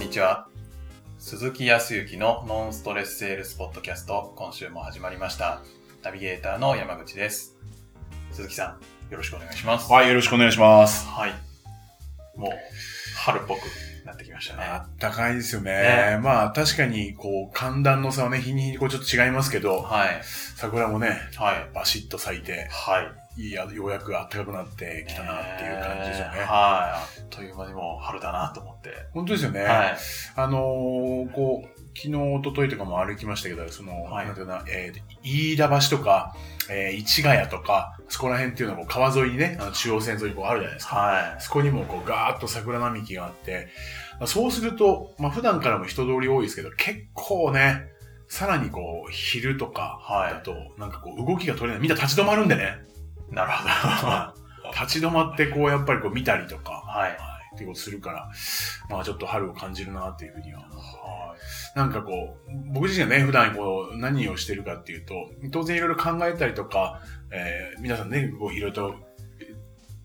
にちは。鈴木康之のノンストレスセールスポッドキャスト、今週も始まりました。ナビゲーターの山口です。鈴木さん、よろしくお願いします。はい、よろしくお願いします。はい。もう、春っぽくなってきましたね。あったかいですよね。ねまあ確かに、こう、寒暖の差はね、日に日にこうちょっと違いますけど、はい。桜もね、はい。バシッと咲いて、はい。いや、ようやく暖かくなってきたなっていう感じですよね。はい。あっという間にもう春だなと思って。本当ですよね。はい。あのーこう、昨日、一昨日とかも歩きましたけど、その、はいなんていうかな、えー、飯田橋とか、えー、市ヶ谷とか、そこら辺っていうのは川沿いにね、あの中央線沿いにこうあるじゃないですか。はそこにもこうガーッと桜並木があって、そうすると、まあ普段からも人通り多いですけど、結構ね、さらにこう、昼とかはいだと、なんかこう、動きが取れない。みんな立ち止まるんでね。い。なるほど。は立ち止まってこう、やっぱりこう見たりとか、い。はい、っていうことするから、まあちょっと春を感じるなっていうふうには。はなんかこう、僕自身がね、普段こう、何をしてるかっていうと、当然いろいろ考えたりとか、えー皆さんね、こういろいろと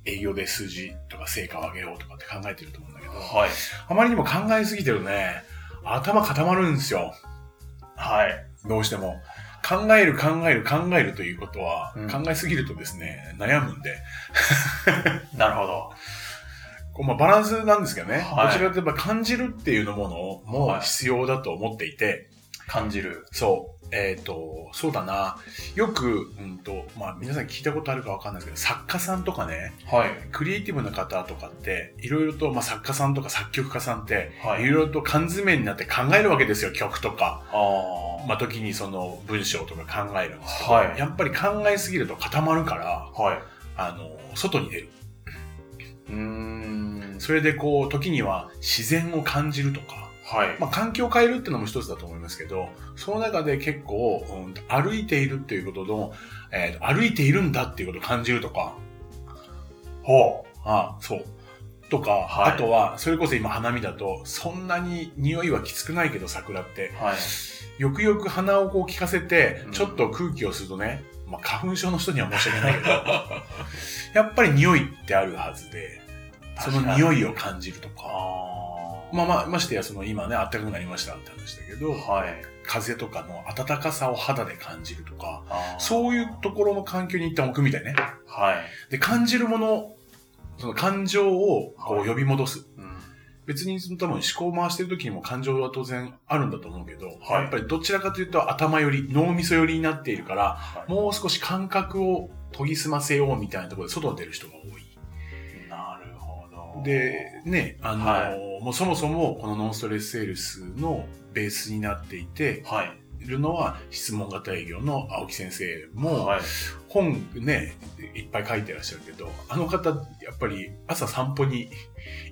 営業で数字とか成果を上げようとかって考えてると思うんだけど、い。はい。あまりにも考えすぎてるとね、頭固まるんですよ。はい。どうしても。考える考える考えるということは、うん。考えすぎるとですね、悩むんで、なるほど。こうまあ、バランスなんですけどね、はい。どちらかといえば感じるっていうのものもはい。必要だと思っていて、感じる。そう、えっ、と、そうだな、よく、うんと、まあ皆さん聞いたことあるかわかんないですけど、作家さんとかね、はい。クリエイティブな方とかって、いろいろと、まあ作家さんとか作曲家さんって、はいいろいろと缶詰になって考えるわけですよ、曲とか。ああ。まあ、時にその文章とか考えるんですけど、はいやっぱり考えすぎると固まるから、はい。あの、外に出る。うーん。それでこう、時には自然を感じるとか、はい。まあ、環境を変えるっていうのも一つだと思いますけど、その中で結構、うん歩いているっていうことの、えー歩いているんだっていうことを感じるとか、ほああそう。とか、はいあとは、それこそ今花見だと、そんなに匂いはきつくないけど桜って、う。はい。よくよく鼻をこう聞かせてうん、ちょっと空気を吸うとね、まあ、花粉症の人には申し訳ないけど、やっぱり匂いってあるはずで、その匂いを感じるとか、あまあまあ、ましてやその今ね、暖かくなりましたって話だけど、あ。はい。風とかの暖かさを肌で感じるとか、そういうところの環境に一旦置くみたいね。はい。で、感じるもの、その感情をこはいう呼び戻す。うん。別にその多分思考を回してる時にも感情は当然あるんだと思うけど、はいやっぱりどちらかというと頭より、脳みそ寄りになっているから、はい。もう少し感覚を研ぎ澄ませようみたいなところで外に出る人が多い。で、ね、あの、はもうそもそもこのノンストレスセールスのベースになっていて、はい。いるのは質問型営業の青木先生も、はい。本ね、いっぱい書いてらっしゃるけど、あの方、やっぱり朝散歩に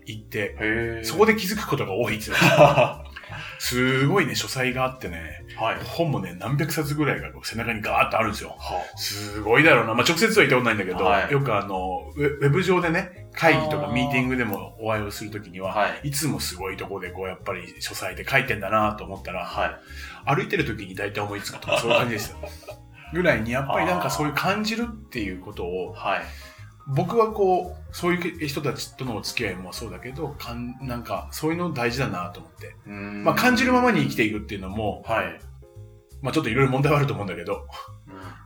行って。そこで気づくことが多いって すごいね、書斎があってね、い。本もね、何百冊ぐらいが背中にガーッとあるんですよ。はすごいだろうな。まあ、直接は言ったことないんだけど、はいよくあの、ウェウェブ上でね、会議とかミーティングでもお会いをするときには、はい。いつもすごいとこでこう、やっぱり書斎で書いてんだなと思ったら、はい。歩いてるときに大体思いつくとか、そういう感じですよ。ぐらいに、やっぱりなんかそういう感じるっていうことを、はい。僕はこう、そういう人たちとのお付き合いもそうだけど、かんなんか、そういうの大事だなと思って。まあ、感じるままに生きていくっていうのも、はい。まあ、ちょっといろいろ問題はあると思うんだけど、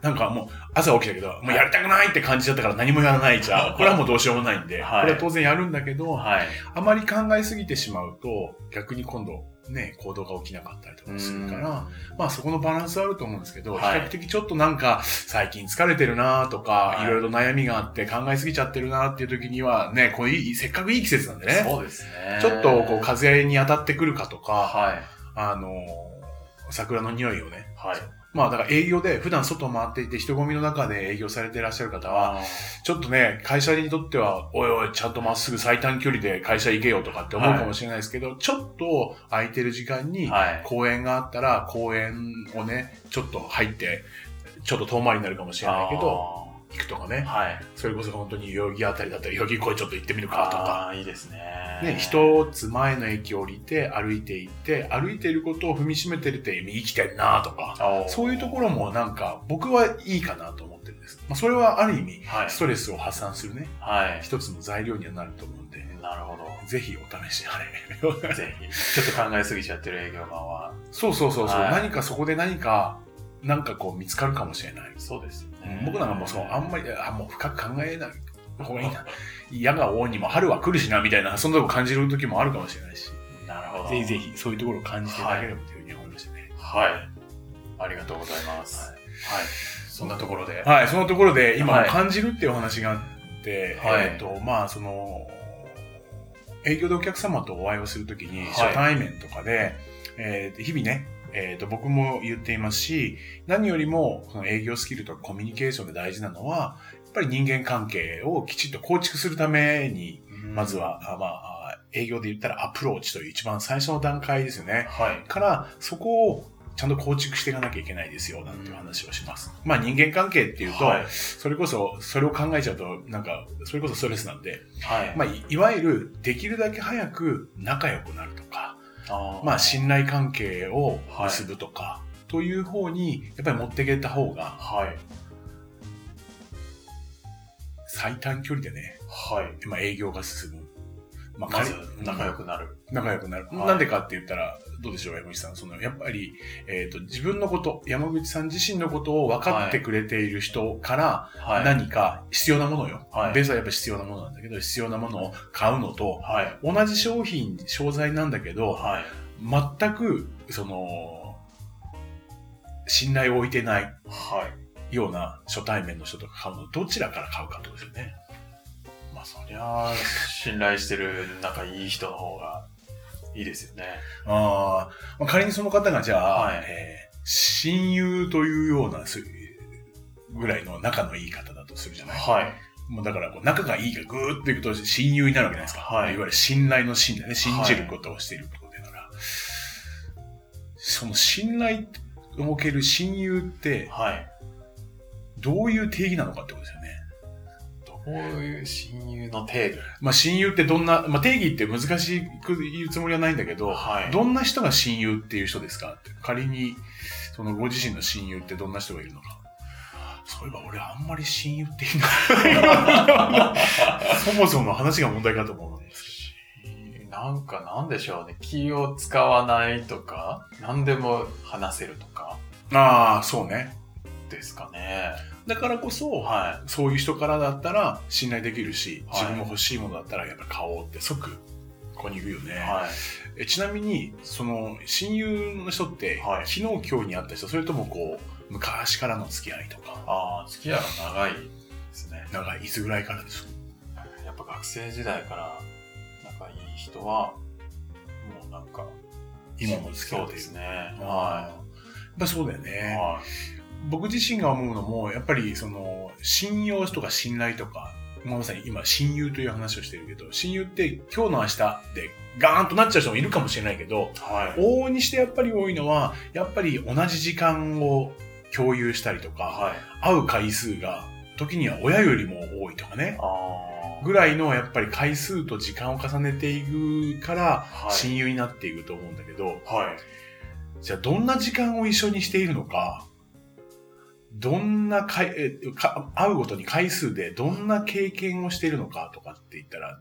なんかもう、朝起きたけど、もうやりたくないって感じだったから何もやらないじゃん。これはもうどうしようもないんで、はいこれは当然やるんだけど、はい。あまり考えすぎてしまうと、逆に今度、ね、行動が起きなかったりとかするから、まあそこのバランスはあると思うんですけど、はい比較的ちょっとなんか、最近疲れてるなとか、はいいろいろ悩みがあって考えすぎちゃってるなっていう時には、ね、こういい、せっかくいい季節なんでね、そうですね。ちょっとこう風に当たってくるかとか、はい。あの桜の匂いをね、はい。まあだから営業で普段外を回っていて人混みの中で営業されていらっしゃる方は、あちょっとね、会社にとっては、おいおい、ちゃんとまっすぐ最短距離で会社行けよとかって思うかもしれないですけど、ちょっと空いてる時間に。公園があったら、公園をね、ちょっと入って、ちょっと遠回りになるかもしれないけど、行くとかね、はい。それこそ本当に代々木あたりだったら、代々木公園ちょっと行ってみるかとか、ああ、いいですね。ね、一つ前の駅降りて歩いて行って、歩いていることを踏みしめてるって生きてんなとか、そういうところもなんか僕はいいかなと思ってるんです。まあ、それはある意味、はいストレスを発散するね、はい。一つの材料にはなると思うんで、なるほど。ぜひお試しあれ。ぜひ。ちょっと考えすぎちゃってる営業マンは。そうそうそうそう、はい、何かそこで何か、なんかこう見つかるかもしれない。そうですよね。僕なんかもうそう、あんまり、あ、もう深く考えない方がいいな。矢が王にも春は来るしな、みたいな、そんなとこ感じる時もあるかもしれないし。なるほど。ぜひぜひ、そういうところを感じていただければというふうに思いましたね。はい。ありがとうございます。はい。はい、そんなところで。はい、そのところで、今、感じるっていうお話があって、はい、えっ、と、まあ、その、営業でお客様とお会いをするときに、初対面とかで、えー、日々ね、えっ、ー、と、僕も言っていますし、何よりも、その営業スキルとかコミュニケーションで大事なのは、やっぱり人間関係をきちっと構築するために、まずは、まあ、営業で言ったらアプローチという一番最初の段階ですよね。はい。から、そこをちゃんと構築していかなきゃいけないですよ、なんていう話をします。まあ人間関係っていうと、はい、それこそ、それを考えちゃうと、なんか、それこそストレスなんで、はい。まあい、いわゆる、できるだけ早く仲良くなるとか、あまあ信頼関係を結ぶとか、はい、という方に、やっぱり持っていけた方が、はい。最短距離でね、はい。まあ営業が進む。まあ、まず仲良くなる。仲良くなる。はい、なんでかって言ったら、どうでしょう、山口さん。その、やっぱり、えっ、ー、と、自分のこと、山口さん自身のことを分かってくれている人から、何か必要なものよ、はい、ベースはやっぱ必要なものなんだけど、必要なものを買うのと、はい、同じ商品、商材なんだけど、はい、全く、その、信頼を置いてない、ような初対面の人とか買うの、どちらから買うかとですよね。まあ、そりゃ、信頼してる仲いい人の方がいいですよね。ああ、仮にその方がじゃあ、はい、えー、親友というようなぐらいの仲のいい方だとするじゃないはい。もうだからこう仲がいいがぐーっといくと親友になるわけじゃないですか。はい。いわゆる信頼の信だね。信じることをしていることだから。はい、その信頼を受ける親友って、はい。どういう定義なのかってことですよね。こういう親友の定義。まあ親友ってどんな、まあ定義って難しく言うつもりはないんだけど、はい、どんな人が親友っていう人ですか？仮に、そのご自身の親友ってどんな人がいるのか。そういえば俺あんまり親友って言うな そもそも話が問題かと思うんですけど。なんかなんでしょうね。気を使わないとか、何でも話せるとか。ああ、そうね。ですかね。だからこそ、はい、そういう人からだったら信頼できるし、自分も欲しいものだったらやっぱ買おうって即ここに行くよね。はい、えちなみに、その親友の人って、はい、昨日今日に会った人、それともこう、昔からの付き合いとか。ああ、付き合いは長いですね。長い。いつぐらいからですか？やっぱ学生時代から仲いい人は、もうなんか、今も付き合うですね。はい。やっぱそうだよね。はい僕自身が思うのも、やっぱりその、信用とか信頼とか、まさに今、親友という話をしてるけど、親友って今日の明日でガーンとなっちゃう人もいるかもしれないけど、はい、往々にしてやっぱり多いのは、やっぱり同じ時間を共有したりとか、はい、会う回数が時には親よりも多いとかね。ぐらいのやっぱり回数と時間を重ねていくから親友になっていくと思うんだけど、はい、じゃあどんな時間を一緒にしているのか、どんなかえか、会うごとに回数でどんな経験をしているのかとかって言ったら、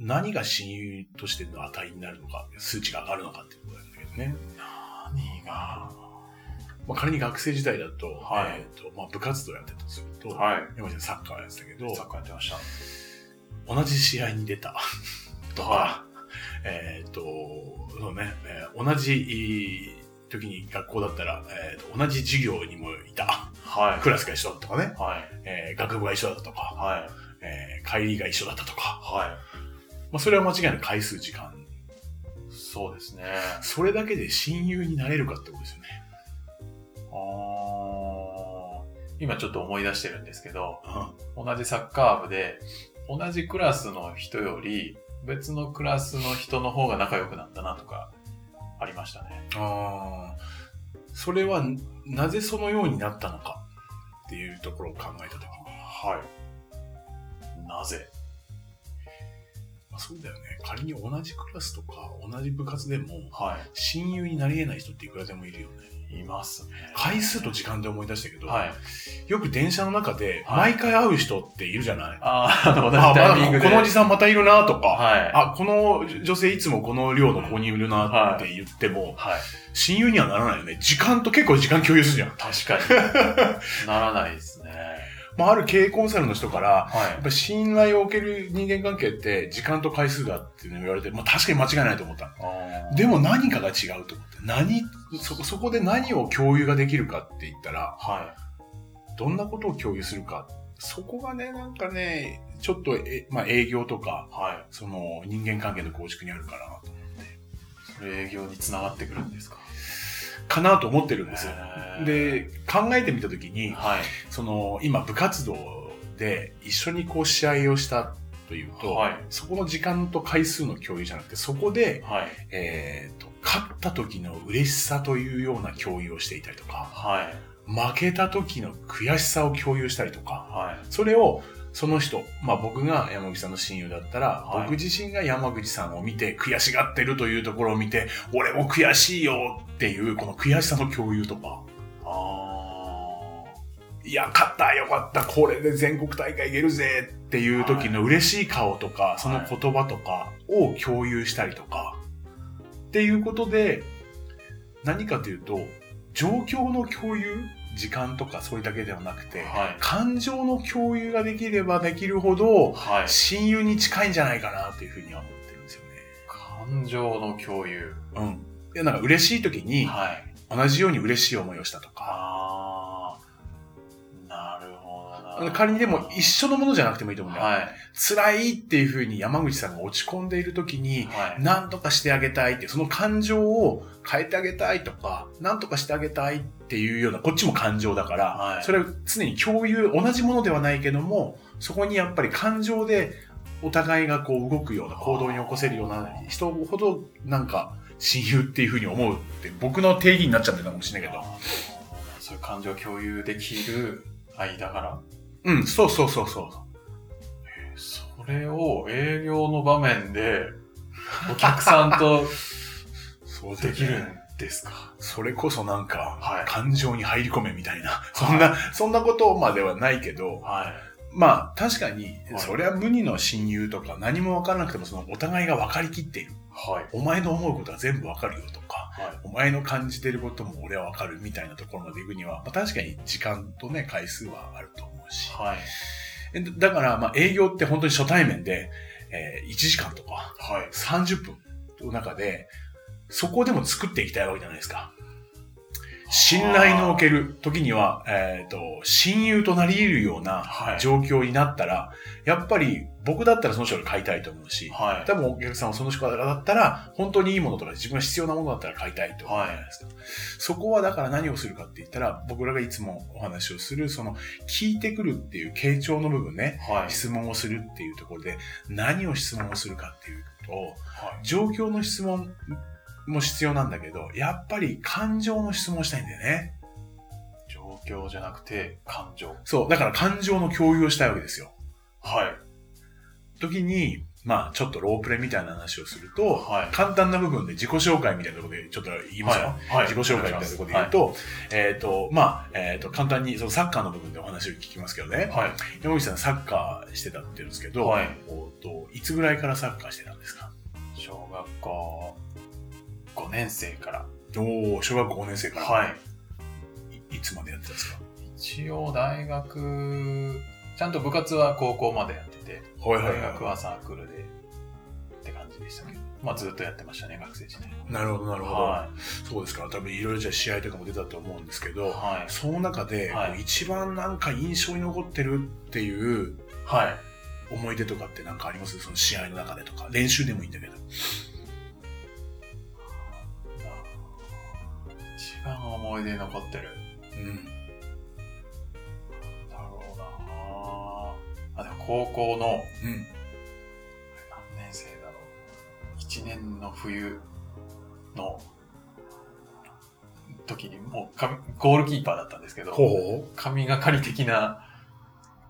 何が親友としての値になるのか、数値が上がるのかっていうことなんだけどね。何が？まあ、仮に学生時代だと、はい、えっ、ー、と、まあ、部活動やってたとすると、はい、山ちゃんサッカーやってたけど、サッカーやってました。同じ試合に出た。とか、はい、えっ、ー、と、そうね、えー、同じ時に学校だったら、えーと、同じ授業にもいた。はい。クラスが一緒だったとかね。はい。えー、学部が一緒だったとか。はい。えー、帰りが一緒だったとか。はい。まあ、それは間違いなく回数時間。そうですね。それだけで親友になれるかってことですよね。あ今ちょっと思い出してるんですけど、うん、同じサッカー部で、同じクラスの人より、別のクラスの人の方が仲良くなったなとか、ありましたね。ああ。それは、なぜそのようになったのかっていうところを考えたときに。はい。なぜ？まあ、そうだよね。仮に同じクラスとか同じ部活でも、はい、親友になり得ない人っていくらでもいるよね。いますね。回数と時間で思い出したけど、はい。よく電車の中ではい毎回会う人っているじゃない、あ あ、あの、同じあ、タイミングで。このおじさんまたいるなとか、はい。あ、この女性いつもこの量のここにいるなって言っても、はい。親友にはならないよね。時間と結構時間共有するじゃん。確かに。ならないですね。まあ、ある経営コンサルの人から、はやっぱ信頼を受ける人間関係って時間と回数だっていうのを言われて、まあ確かに間違いないと思った。でも何かが違うと思って。何、そこ、そこで何を共有ができるかって言ったら、はどんなことを共有するか。そこがね、なんかね、ちょっとえ、まあ営業とか、い。はい。その人間関係の構築にあるかなと。それ営業につながってくるんですか？かなと思ってるんですよ。で、考えてみたときに、はい。その、今部活動で一緒にこう試合をしたというと、はいそこの時間と回数の共有じゃなくて、そこで、はい。えーと、勝った時の嬉しさというような共有をしていたりとか、はい。負けた時の悔しさを共有したりとか、はい。それをその人、まあ僕が山口さんの親友だったら、はい。僕自身が山口さんを見て悔しがってるというところを見て、俺も悔しいよっていうこの悔しさの共有とか、あいや、勝ったよかったこれで全国大会行けるぜっていう時の嬉しい顔とか、その言葉とかを共有したりとか、っていうことで、何かというと、状況の共有時間とかそれだけではなくて、ーはい。感情の共有ができればできるほど、はい。親友に近いんじゃないかなっていうふうには思ってるんですよね。感情の共有。うん。いや、なんか嬉しい時に、はい。同じように嬉しい思いをしたとか。仮にでも一緒のものじゃなくてもいいと思うんだよ。はい。辛いっていうふうに山口さんが落ち込んでいる時に、はい。何とかしてあげたいって、その感情を変えてあげたいとか、何とかしてあげたいっていうような、こっちも感情だから、はいそれを常に共有、同じものではないけども、そこにやっぱり感情でお互いがこう動くような行動に起こせるような人ほど、なんか親友っていうふうに思うって、僕の定義になっちゃってるかもしれないけど。そういう感情を共有できる間柄？うん、そうそうそうそう。それを営業の場面で お客さんとそうできるんですか？それこそなんか、はい感情に入り込めみたいな、そんな、そんなことまではないけど、はい。まあ確かに、はいそれは無二の親友とか何も分からなくてもそのお互いが分かりきっている。はい。お前の思うことは全部分かるよとか、はい。お前の感じてることも俺は分かるみたいなところまで行くには、まあ、確かに時間とね、回数はあると思うし。はい。えだから、まあ営業って本当に初対面で、えー1時間とかはい。30分の中で、そこでも作っていきたいわけじゃないですか。信頼のおける時には、えっ、と、親友となり得るようなはい状況になったら、やっぱり僕だったらその人が買いたいと思うし、はい。多分お客さんはその人だったら、本当にいいものとか自分が必要なものだったら買いたいと思うじゃないですか。そこはだから何をするかって言ったら、僕らがいつもお話をする、その、聞いてくるっていう傾聴の部分ね、はい。質問をするっていうところで、何を質問をするかっていうと、はい。状況の質問も必要なんだけど、やっぱり感情の質問をしたいんだよね。状況じゃなくて感情。そう。だから感情の共有をしたいわけですよ。はい。時に、まあ、ちょっとロープレみたいな話をすると、はい簡単な部分で自己紹介みたいなところでちょっと言いますよ。はいはい自己紹介みたいなところで言うと、えっ、と、まあ、えっ、と、簡単にそのサッカーの部分でお話を聞きますけどね。はい。山口さんサッカーしてたって言うんですけど、はいおーといつぐらいからサッカーしてたんですか？小学校5年生から。おお小学校5年生から。はい。い。いつまでやってたんですか？一応大学、ちゃんと部活は高校までやってて、はいはい大学ははサークルでって感じでしたけど、まあずっとやってましたね、学生時代。い。なるほど、なるほど。はそうですから、多分いろいろじゃあ試合とかも出たと思うんですけい。ど、はい。その中で、はいこう一番なんか印象に残ってるっていうはい。思い出とかってなんかあります？その試合の中でとか。練習でもいいんだけど。思い出に残ってる。うん。だろうなあ、でも高校のうん。何年生だろう。1年の冬の時にもうかゴールキーパーだったんですけど、神がかり的な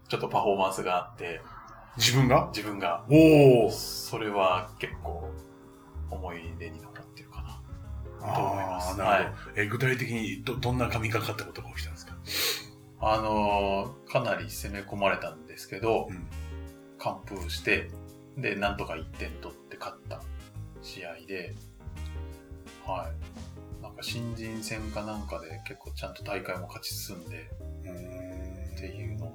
ちょっとパフォーマンスがあって、自分が？自分が、おお。それは結構思い出に残ってるかな。思います。あーなるほど。え具体的にど、どんな神がかったことが起きたんですか？あのーかなり攻め込まれたんですけど、うん完封して、で、なんとか1点取って勝った試合で、はい。なんか新人戦かなんかで結構ちゃんと大会も勝ち進んでんっていうのが、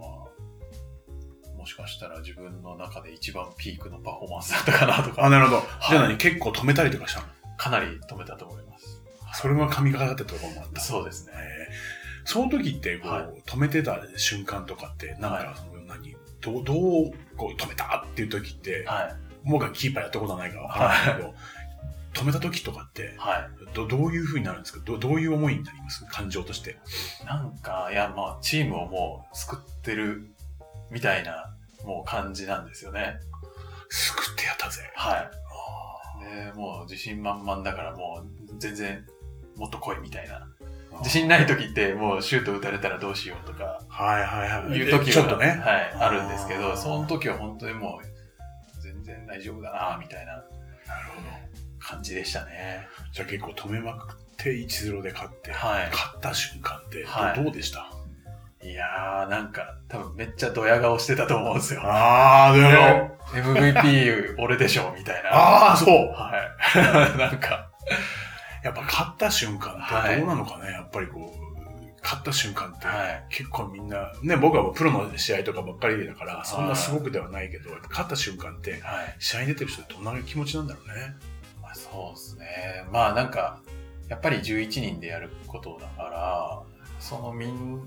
もしかしたら自分の中で一番ピークのパフォーマンスだったかなとあ、か、なるほど。じゃあ何？結構止めたりとかしたの？かなり止めたと思います。それが神がかったところもあった。そうですね。えーその時ってこう、はい止めてた瞬間とかって、なんはいか、その何、どう、どう、こう、止めた？っていう時って、はい。僕はキーパーやったことはないからわからないけど、止めた時とかって、はい。どどういう風になるんですか？どどういう思いになります？感情として。なんか、いや、まあ、チームをもう救ってるみたいな、もう感じなんですよね。救ってやったぜ。はい。で、もう自信満々だからもう全然もっと来いみたいな。自信ない時ってもうシュート打たれたらどうしようとかはいはいはい。いう時はちょっとね。はい、あるんですけど、その時は本当にもう全然大丈夫だなみたいななるほど。感じでしたね。じゃあ結構止めまくって1-0で勝って、はい勝った瞬間ってどうでした？いやー、なんか多分めっちゃドヤ顔してたと思うんですよ。ああ、でも、ね MVP 俺でしょみたいな。ああ、そう。はい。なんか、やっぱ勝った瞬間ってどうなのかね、やっぱりこう、勝った瞬間って、はい結構みんな、ね、僕はプロの試合とかばっかりだから、そんなすごくではないけど、勝った瞬間って、はい。試合に出てる人ってどんな気持ちなんだろうね。まあ、そうですね。まあなんか、やっぱり11人でやることだから、そのみん、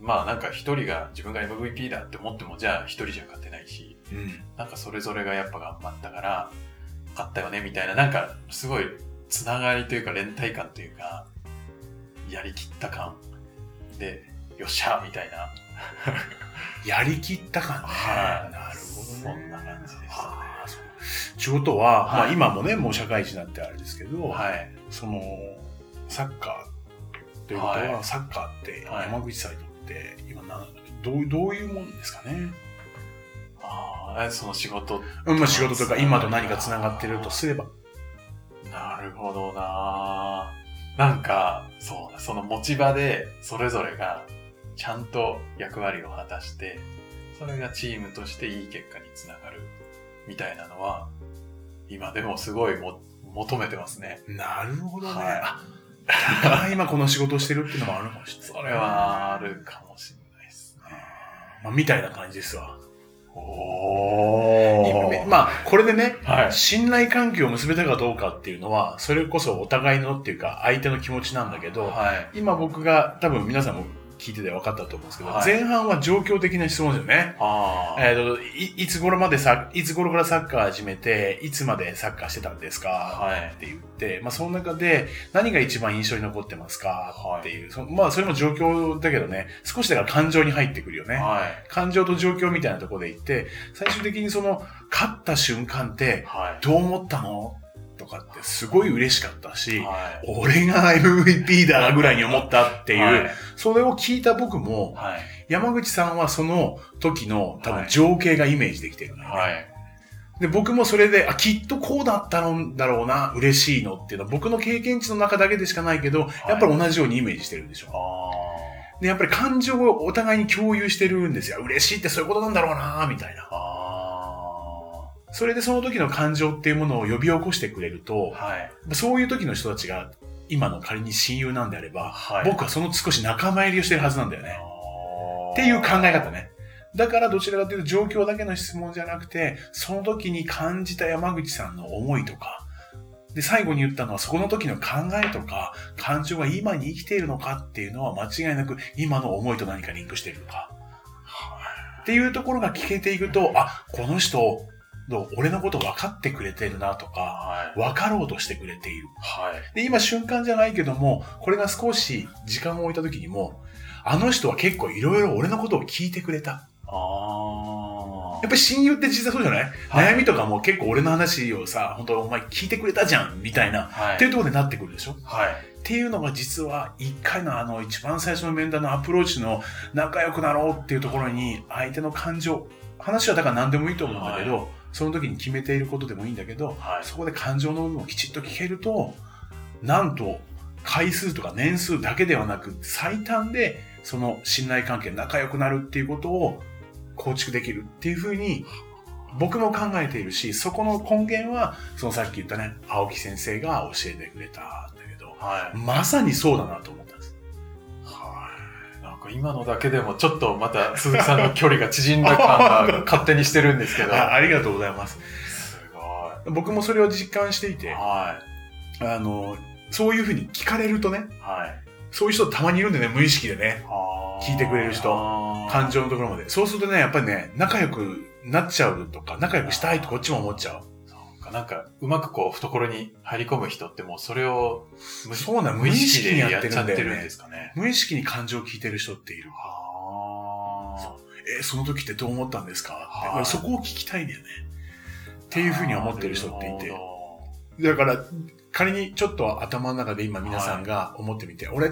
まあなんか一人が自分が MVP だって思っても、じゃあ一人じゃ勝てないし、うん。なんかそれぞれがやっぱ頑張ったから、勝ったよねみたいな、なんかすごいつながりというか連帯感というか、やりきった感で、よっしゃみたいな。やりきった感ね。はいなるほどね。そんな感じでしたね仕事は、まはいあ今もね、もう社会人になってあれですけど、はい。その、サッカーということは、はいサッカーってはい山口さんにとって、今な、どうどういうもんですかね？ああ、その仕事うん、まあ仕事とか今と何か繋がってるとすれば。なるほどななんか、そうだ、その持ち場でそれぞれがちゃんと役割を果たして、それがチームとしていい結果につながるみたいなのは、今でもすごいも求めてますね。なるほどね。はい 今この仕事をしてるっていうのもあるかもしれない。それはあるかもしれないですね。まあ、みたいな感じですわ。おまあ、これでね、はい。信頼関係を結べたかどうかっていうのは、それこそお互いのっていうか、相手の気持ちなんだけど、はい。今僕が多分皆さんも聞いてて分かったと思うんですけど、はい前半は状況的な質問ですよね。えーといいつ頃までさ、いつ頃からサッカー始めて、いつまでサッカーしてたんですか、はいって言って、まあその中で何が一番印象に残ってますかはいっていう、そまあそれも状況だけどね、少しだから感情に入ってくるよね。はい。感情と状況みたいなところで言って、最終的にその、勝った瞬間って、はい。どう思ったのとかってすごい嬉しかったし、はい。俺が MVP だぐらいに思ったっていう、はい。それを聞いた僕も、はい。山口さんはその時の多分はい情景がイメージできてるのよね、はい。で、僕もそれで、あ、きっとこうだったんだろうな、嬉しいのっていうのは僕の経験値の中だけでしかないけど、やっぱり同じようにイメージしてるんでしょ。あで、やっぱり感情をお互いに共有してるんですよ。嬉しいってそういうことなんだろうな、みたいなそれでその時の感情っていうものを呼び起こしてくれるとあ。、はい。そういう時の人たちが今の仮に親友なんであれば、はい。僕はその少し仲間入りをしてるはずなんだよね。っっていう考え方。ね。だからどちらかというと状況だけの質問じゃなくて、その時に感じた山口さんの思いとか、で、最後に言ったのはそこの時の考えとか、感情が今に生きているのかっていうのは間違いなく今の思いと何かリンクしているのか。っていうところが聞けていくと、あ、この人、どう俺のこと分かってくれてるなとか、はい。分かろうとしてくれている。はい。で、今瞬間じゃないけども、これが少し時間を置いた時にも、あの人は結構いろいろ俺のことを聞いてくれた。ああ。やっぱり親友って実際そうじゃない、はい悩みとかも結構俺の話をさ、本当お前聞いてくれたじゃんみたいな、はい。っていうところでなってくるでしょ？はい。っていうのが実は一回のあの一番最初の面談のアプローチの仲良くなろうっていうところに相手の感情、話はだから何でもいいと思うんだけど、その時に決めていることでもいいんだけど、はい。そこで感情の部分をきちっと聞けると、なんと、回数とか年数だけではなく、最短でその信頼関係、仲良くなるっていうことを構築できるっていうふうに、僕も考えているし、そこの根源は、そのさっき言ったね、青木先生が教えてくれたんだけど、はい。まさにそうだなと思ったか今のだけでもちょっとまた鈴木さんの距離が縮んだ感が勝手にしてるんですけど。あありがとうございます。すご僕もそれを実感していい。て、はあの、そういうふうに聞かれるとね、い。はい。そういう人たまにいるんでね、無意識でね、聞いてくれる人感情のところまで。そうするとね、やっぱりね、仲良くなっちゃうとか、仲良くしたいとこっちも思っちゃう。か、なんか、うまくこう、懐に入り込む人ってもうそれを無そうなの無意識にややっちゃってるんですかね。無意識に感情を聞いてる人っている。はえーその時ってどう思ったんですか？ってはい。そこを聞きたいんだよね。っていうふうに思ってる人っていて。だから、仮にちょっと頭の中で今皆さんが思ってみて、俺、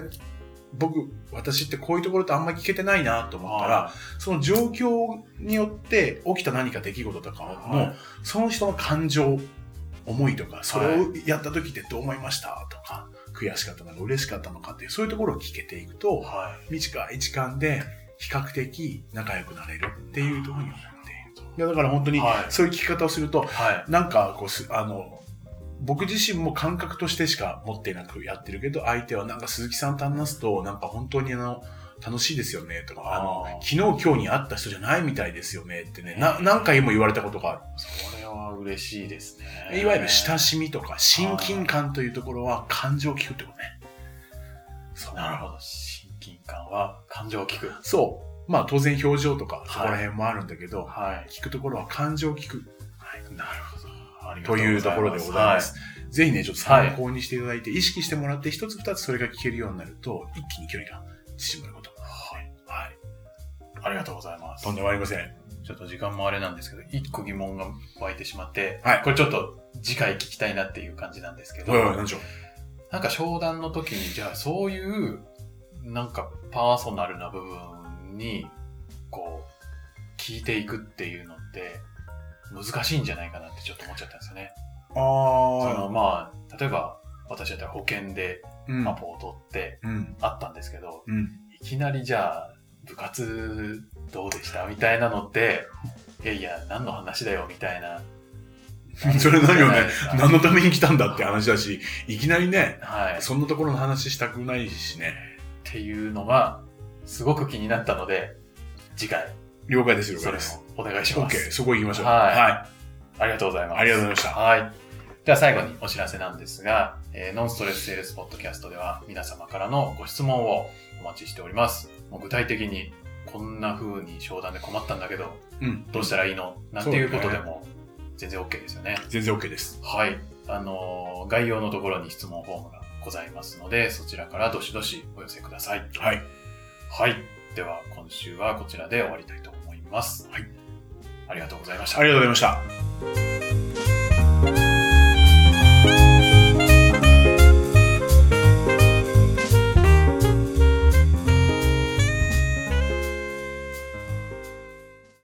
僕、私ってこういうところとあんまり聞けてないなとど思ったら、その状況によって起きた何か出来事とかも、はい。その人の感情、思いとか、それをやった時ってどう思いましたとか、悔しかったのか嬉しかったのかっていう、そういうところを聞けていくと、はい。短い時間で比較的仲良くなれるっていうところに思っているだから本当にはい。そういう聞き方をすると、はい。なんかこうす、あの、僕自身も感覚としてしか持っていなくやってるけど、相手はなんか鈴木さんと話すと、なんか本当にあの、楽しいですよね、とか、あの昨日今日に会った人じゃないみたいですよね、ってね、な、何回も言われたことがあそれは嬉しいですね。る。いわゆる親しみとか親近感というところは感情を聞くってことね。そうなるほど。親近感は感情を聞く。そう。まあ当然表情とかいそこら辺もあるんだけど、はい。聞くところは感情を聞く。なるほど。というところでございます。ぜひね、ちょっと参考にしていただいて、意識してもらって、一つ二つそれが聞けるようになると、一気に距離が縮まること。はい。はい。ありがとうございます。とんでもありません。ちょっと時間もあれなんですけど、一個疑問が湧いてしまって、はいこれちょっと次回聞きたいなっていう感じなんですけど、はいはい、何でしょう。なんか商談の時に、じゃあそういう、なんかパーソナルな部分に、こう、聞いていくっていうのって、難しいんじゃないかなってちょっと思っちゃったんですよね。そのあまあ、例えば、私だったら保険であ、うんアポを取ってうん。あったんですけど、うん。いきなりじゃあ、部活どうでしたみたいなのって、いやいや、何の話だよみたいな。それ何よね何のために来たんだって話だし、いきなりね、はい。っそんなところの話したくないしね。ていうのが、すごく気になったので、次回、了解です、了解です。もお願いしま OK、す。そこ行きましょう。はいはありがとうございます。ありがとうございましたはい。では最後にお知らせなんですが、えーノンストレスセールスポッドキャストでは皆様からのご質問をお待ちしております。もう具体的にこんな風に商談で困ったんだけど、い。うん。どうしたらいいの？なんていうことでも全然 OK ですよね。全然 OK です。はい。あのー概要のところに質問フォームがございますので、そちらからどしどしお寄せください。はい。はい。では今週はこちらで終わりたいと思います。はい。ありがとうございましたあ。りがとうございました。